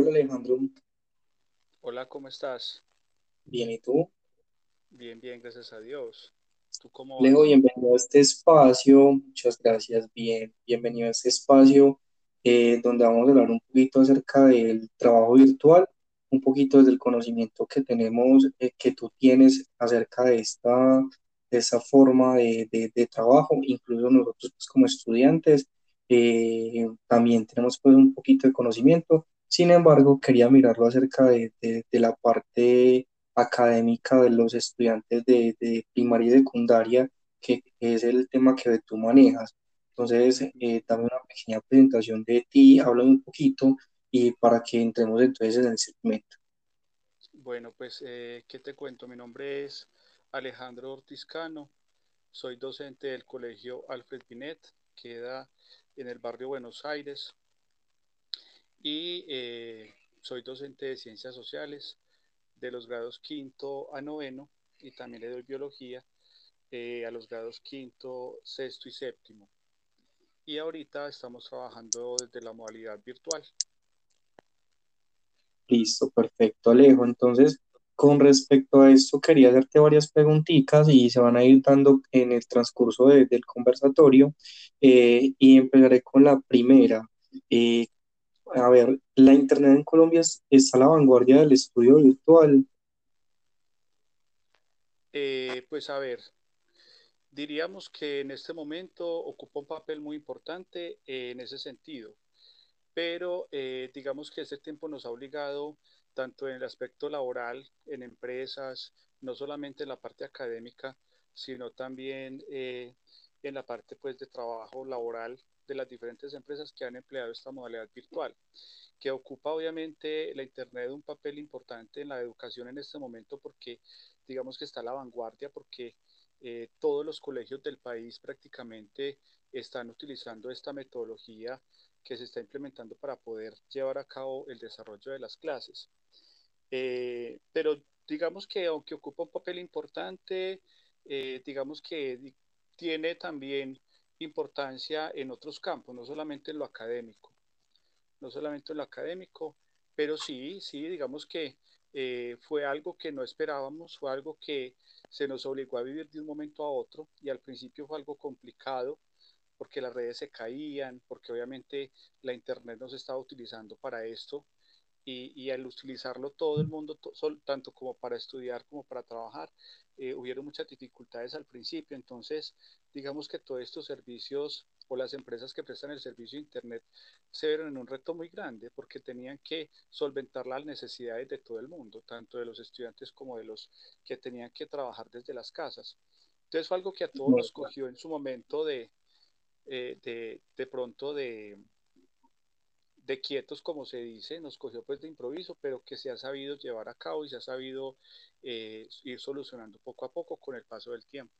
Hola Alejandro, Hola, ¿cómo estás? bien, ¿y tú? Bien, bien, gracias a Dios. ¿Tú cómo Leo, bienvenido a este espacio, muchas gracias, bien, bienvenido a este espacio eh, donde vamos a hablar un poquito acerca del trabajo virtual, un poquito desde el conocimiento que tenemos, eh, que tú tienes acerca de esta, de esta forma de, de- de trabajo, incluso nosotros pues, como estudiantes eh, también tenemos pues un poquito de conocimiento, sin embargo quería mirarlo acerca de, de la parte académica de los estudiantes de, de primaria y secundaria, que es el tema que tú manejas. Entonces, eh, dame una pequeña presentación de ti, háblame un poquito y para que entremos entonces en el segmento. Bueno, pues, eh, ¿qué te cuento? Mi nombre es Alejandro Ortiz Cano, soy docente del Colegio Alfred Binet, queda en el barrio Buenos Aires, y eh, soy docente de Ciencias Sociales de los grados quinto a noveno, y también le doy biología eh, a los grados quinto, sexto y séptimo. Y ahorita estamos trabajando desde la modalidad virtual. Listo, perfecto, Alejo. Entonces, con respecto a esto, quería hacerte varias preguntitas y se van a ir dando en el transcurso de- del conversatorio. Eh, y empezaré con la primera. Eh, a ver, ¿la Internet en Colombia es- está a la vanguardia del estudio virtual? Eh, pues a ver, Diríamos que en este momento ocupa un papel muy importante eh, en ese sentido, pero eh, digamos que este tiempo nos ha obligado tanto en el aspecto laboral, en empresas, no solamente en la parte académica, sino también en la parte pues, de trabajo laboral de las diferentes empresas que han empleado esta modalidad virtual, que ocupa obviamente la Internet un papel importante en la educación en este momento porque digamos que está a la vanguardia, porque eh, todos los colegios del país prácticamente están utilizando esta metodología que se está implementando para poder llevar a cabo el desarrollo de las clases. Eh, pero digamos que aunque ocupa un papel importante, eh, digamos que tiene también importancia en otros campos, no solamente en lo académico, no solamente en lo académico, pero sí, sí, digamos que eh, fue algo que no esperábamos, fue algo que se nos obligó a vivir de un momento a otro y al principio fue algo complicado porque las redes se caían, porque obviamente la internet no se estaba utilizando para esto y, al utilizarlo todo el mundo, to, tanto como para estudiar como para trabajar, eh, hubieron muchas dificultades al principio. Entonces, digamos que todos estos servicios o las empresas que prestan el servicio de Internet se vieron en un reto muy grande porque tenían que solventar las necesidades de todo el mundo, tanto de los estudiantes como de los que tenían que trabajar desde las casas. Entonces fue algo que a todos nos cogió en su momento de, eh, de, de pronto de, de quietos, como se dice, nos cogió pues de improviso, pero que se ha sabido llevar a cabo y se ha sabido eh, ir solucionando poco a poco con el paso del tiempo.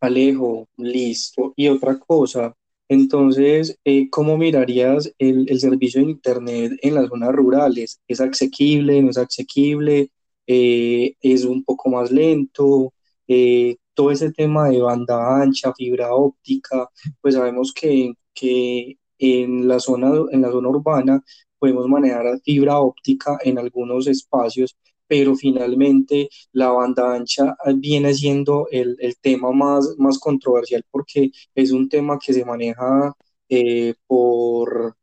Alejo, listo. Y otra cosa, entonces, eh, ¿cómo mirarías el, servicio de Internet en las zonas rurales? ¿Es asequible, no es asequible? Eh, ¿es un poco más lento? Eh, todo ese tema de banda ancha, fibra óptica, pues sabemos que, que en la zona, en la zona urbana podemos manejar fibra óptica en algunos espacios, pero finalmente la banda ancha viene siendo el, el tema más, más controversial porque es un tema que se maneja eh, por,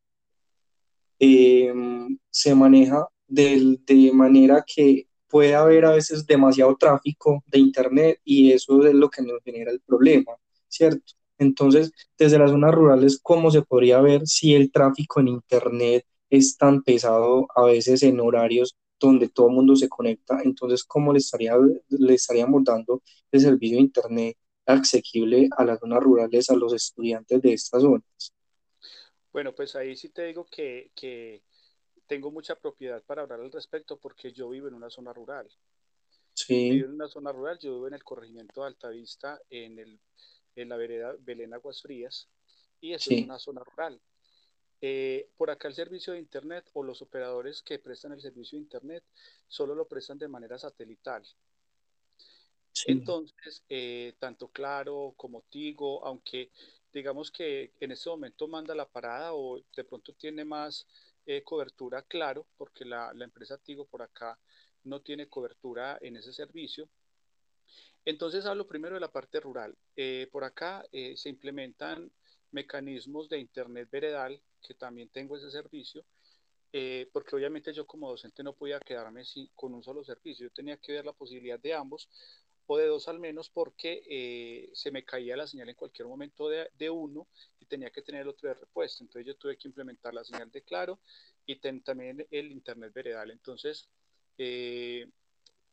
eh, se maneja de, de manera que puede haber a veces demasiado tráfico de Internet y eso es lo que nos genera el problema, ¿cierto? Entonces, desde las zonas rurales, ¿cómo se podría ver si el tráfico en Internet es tan pesado a veces en horarios donde todo el mundo se conecta? Entonces, ¿cómo le, estaría, le estaríamos dando el servicio de Internet asequible a las zonas rurales, a los estudiantes de estas zonas? Bueno, pues ahí sí te digo que, que tengo mucha propiedad para hablar al respecto porque yo vivo en una zona rural. Sí, Vivo en una zona rural, yo vivo en el corregimiento de Altavista, en, el, en la vereda Belén Aguas Frías, y eso es una zona rural. Eh, por acá el servicio de Internet o los operadores que prestan el servicio de Internet solo lo prestan de manera satelital. sí. Entonces, eh, tanto Claro como Tigo, aunque digamos que en este momento manda la parada o de pronto tiene más eh, cobertura, claro, porque la, la empresa Tigo por acá no tiene cobertura en ese servicio. Entonces hablo primero de la parte rural. Eh, por acá eh, se implementan mecanismos de Internet veredal, que también tengo ese servicio, eh, porque obviamente yo como docente no podía quedarme sin, con un solo servicio, yo tenía que ver la posibilidad de ambos o de dos al menos porque se me caía la señal en cualquier momento de, uno y tenía que tener el otro de repuesto. Entonces yo tuve que implementar la señal de claro y también el Internet veredal. Entonces,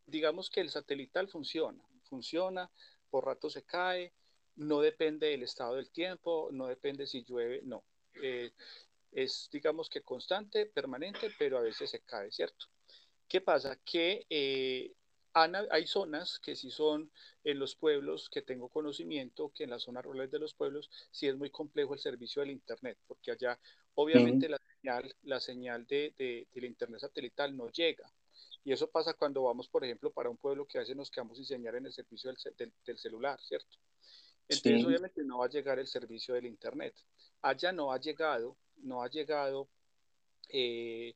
digamos que el satelital funciona, funciona, por rato se cae, no depende del estado del tiempo, no depende si llueve, no. Eh, es, digamos que constante, permanente, pero a veces se cae, ¿cierto? ¿Qué pasa? Que eh, hay zonas que sí son en los pueblos que tengo conocimiento, que en las zonas rurales de los pueblos sí es muy complejo el servicio del Internet, porque allá obviamente la señal, la señal de, de, del Internet satelital no llega. Y eso pasa cuando vamos, por ejemplo, para un pueblo que a veces nos quedamos sin señal en el servicio del, del, del celular, ¿cierto? Entonces, sí. obviamente, no va a llegar el servicio del Internet. Allá no ha llegado, no ha llegado eh,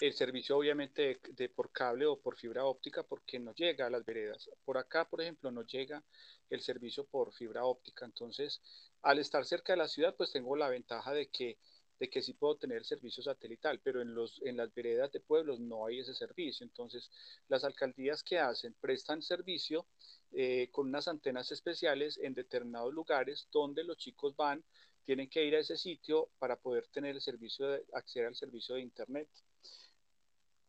el servicio, obviamente, de, de, por cable o por fibra óptica, porque no llega a las veredas. Por acá, por ejemplo, no llega el servicio por fibra óptica. Entonces, al estar cerca de la ciudad, pues tengo la ventaja de que de que sí puedo tener servicio satelital, pero en, los, en las veredas de pueblos no hay ese servicio. Entonces, las alcaldías que hacen prestan servicio eh, con unas antenas especiales en determinados lugares donde los chicos van, tienen que ir a ese sitio para poder tener el servicio, de, acceder al servicio de Internet.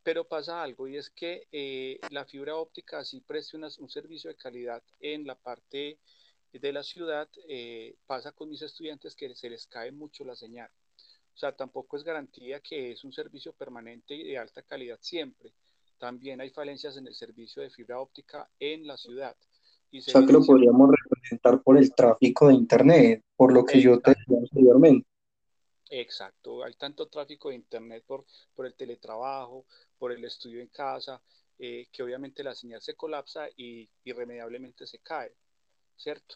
Pero pasa algo y es que eh, la fibra óptica sí presta un servicio de calidad en la parte de la ciudad, eh, pasa con mis estudiantes que se les cae mucho la señal. O sea, tampoco es garantía que es un servicio permanente y de alta calidad siempre. También hay falencias en el servicio de fibra óptica en la ciudad. Y o sea, que lo podríamos representar por el tráfico de Internet, por lo que Exacto. yo te decía anteriormente. Exacto, hay tanto tráfico de Internet por, por el teletrabajo, por el estudio en casa, eh, que obviamente la señal se colapsa y irremediablemente se cae, ¿cierto?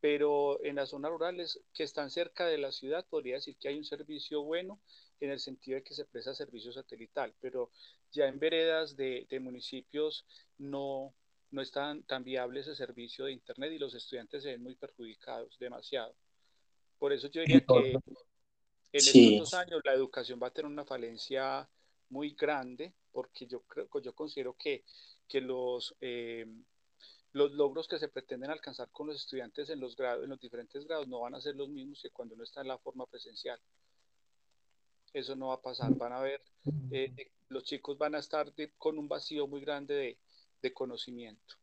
Pero en las zonas rurales que están cerca de la ciudad podría decir que hay un servicio bueno en el sentido de que se presta servicio satelital, pero ya en veredas de, de municipios no, no es tan, tan, viable ese servicio de Internet y los estudiantes se ven muy perjudicados demasiado. Por eso yo diría que en sí. estos dos años la educación va a tener una falencia muy grande, porque yo, creo, yo considero que, que los... Eh, los logros que se pretenden alcanzar con los estudiantes en los, grados, en los diferentes grados no van a ser los mismos que cuando uno está en la forma presencial. Eso no va a pasar. Van a ver, eh, los chicos van a estar de, con un vacío muy grande de, de, conocimiento.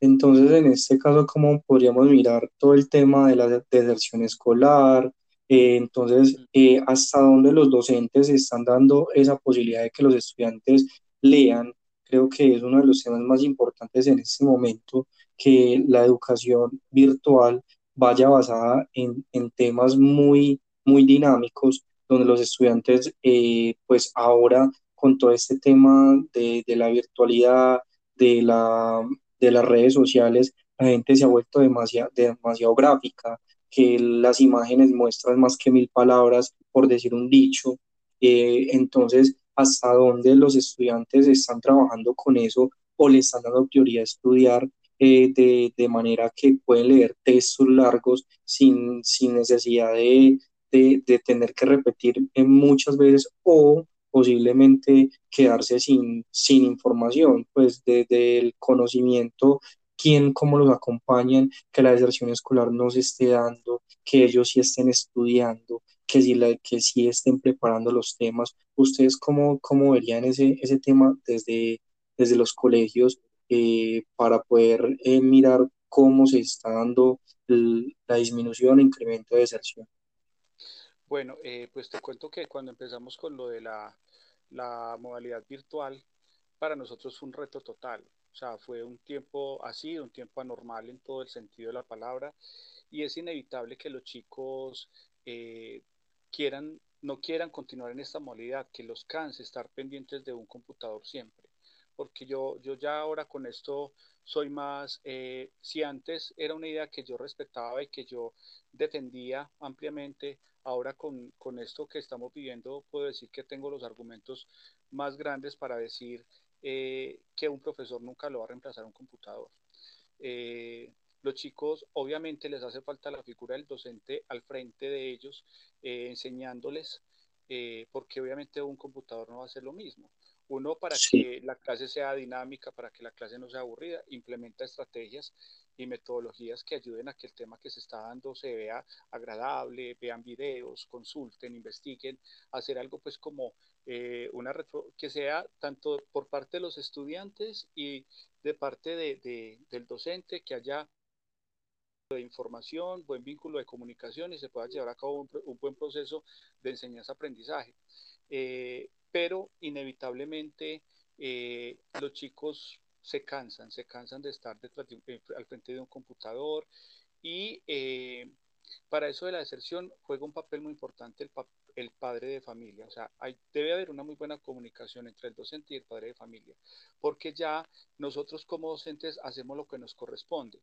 Entonces, en este caso, ¿cómo podríamos mirar todo el tema de la deserción escolar? Eh, entonces, eh, ¿hasta dónde los docentes están dando esa posibilidad de que los estudiantes lean creo que es uno de los temas más importantes en este momento, que la educación virtual vaya basada en, en temas muy, muy dinámicos, donde los estudiantes, eh, pues ahora con todo este tema de, de la virtualidad, de, la, de las redes sociales, la gente se ha vuelto demasiado, demasiado gráfica, que las imágenes muestran más que mil palabras, por decir un dicho. Eh, entonces, hasta dónde los estudiantes están trabajando con eso o le están dando prioridad a estudiar eh, de, de, manera que pueden leer textos largos sin, sin necesidad de, de, de tener que repetir muchas veces o posiblemente quedarse sin, sin información, pues desde el conocimiento, quién, cómo los acompañan, que la deserción escolar no se esté dando, que ellos sí estén estudiando, que sí, la, que sí estén preparando los temas. ¿Ustedes cómo, cómo verían ese, ese tema desde, desde los colegios eh, para poder eh, mirar cómo se está dando la disminución incremento de deserción? Bueno, eh, pues te cuento que cuando empezamos con lo de la, la modalidad virtual, para nosotros fue un reto total. O sea, fue un tiempo así, un tiempo anormal en todo el sentido de la palabra, y es inevitable que los chicos quieran, no quieran continuar en esta modalidad, que los canse estar pendientes de un computador siempre. porque yo, yo ya ahora con esto soy más, eh, si antes era una idea que yo respetaba y que yo defendía ampliamente, ahora con, con esto que estamos viviendo puedo decir que tengo los argumentos más grandes para decir eh, que un profesor nunca lo va a reemplazar un computador. Eh, los chicos obviamente les hace falta la figura del docente al frente de ellos, eh, enseñándoles, eh, porque obviamente un computador no va a hacer lo mismo. Uno, para Sí, que la clase sea dinámica, para que la clase no sea aburrida, implementa estrategias y metodologías que ayuden a que el tema que se está dando se vea agradable, vean videos, consulten, investiguen, hacer algo pues como eh, una retro, que sea tanto por parte de los estudiantes y de parte de, de, del docente, que haya de información, buen vínculo de comunicación y se pueda llevar a cabo un, buen proceso de enseñanza-aprendizaje. Eh, pero inevitablemente eh, los chicos se cansan, se cansan de estar eh, al frente de un computador y para eso de la deserción juega un papel muy importante el, pa el padre de familia. O sea, debe haber una muy buena comunicación entre el docente y el padre de familia, porque ya nosotros como docentes hacemos lo que nos corresponde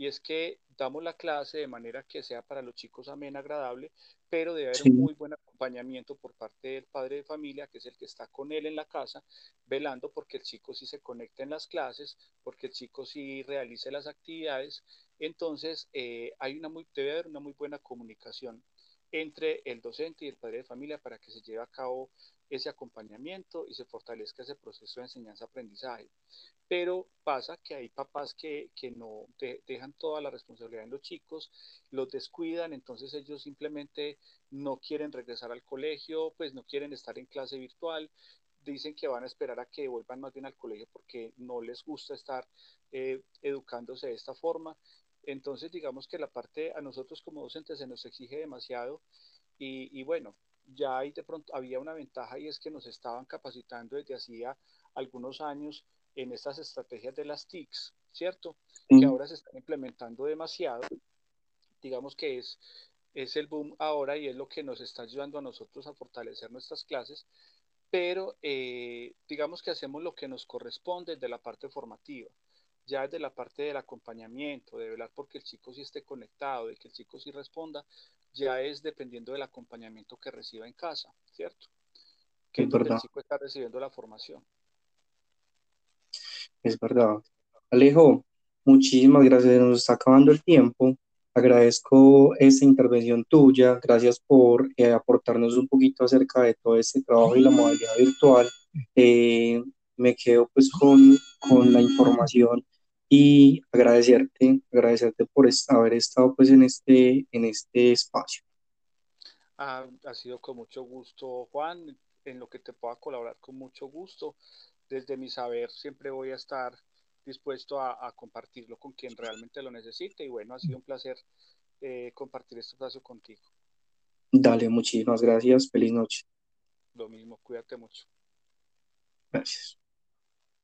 y es que damos la clase de manera que sea para los chicos amena, agradable, pero debe haber un muy buen acompañamiento por parte del padre de familia, que es el que está con él en la casa, velando porque el chico sí se conecte en las clases, porque el chico sí realice las actividades. Entonces, eh, hay una muy, debe haber una muy buena comunicación entre el docente y el padre de familia para que se lleve a cabo ese acompañamiento y se fortalezca ese proceso de enseñanza-aprendizaje pero pasa que hay papás que, que no de, dejan toda la responsabilidad en los chicos, los descuidan, entonces ellos simplemente no quieren regresar al colegio, pues no quieren estar en clase virtual, dicen que van a esperar a que vuelvan más bien al colegio porque no les gusta estar eh, educándose de esta forma. Entonces, digamos que la parte a nosotros como docentes se nos exige demasiado y, y bueno, ya ahí de pronto había una ventaja y es que nos estaban capacitando desde hacía algunos años en estas estrategias de las TICs, ¿cierto? Que ahora se están implementando demasiado. Digamos que es, es el boom ahora y es lo que nos está ayudando a nosotros a fortalecer nuestras clases, pero eh, digamos que hacemos lo que nos corresponde de la parte formativa. Ya desde la parte del acompañamiento, de velar porque el chico sí esté conectado, de que el chico sí responda, ya es dependiendo del acompañamiento que reciba en casa, ¿cierto? Que es es donde el chico está recibiendo la formación. Es verdad. Alejo, muchísimas gracias. Nos está acabando el tiempo. Agradezco esta intervención tuya. Gracias por eh, aportarnos un poquito acerca de todo este trabajo y la modalidad virtual. Eh, me quedo pues con, con la información y agradecerte, agradecerte por haber estado pues en este, en este espacio. Ha, ha sido con mucho gusto, Juan, en lo que te pueda colaborar con mucho gusto. Desde mi saber siempre voy a estar dispuesto a, a compartirlo con quien realmente lo necesite y bueno, ha sido un placer eh, compartir este espacio contigo. Dale, muchísimas gracias. Feliz noche. Lo mismo, cuídate mucho. Gracias.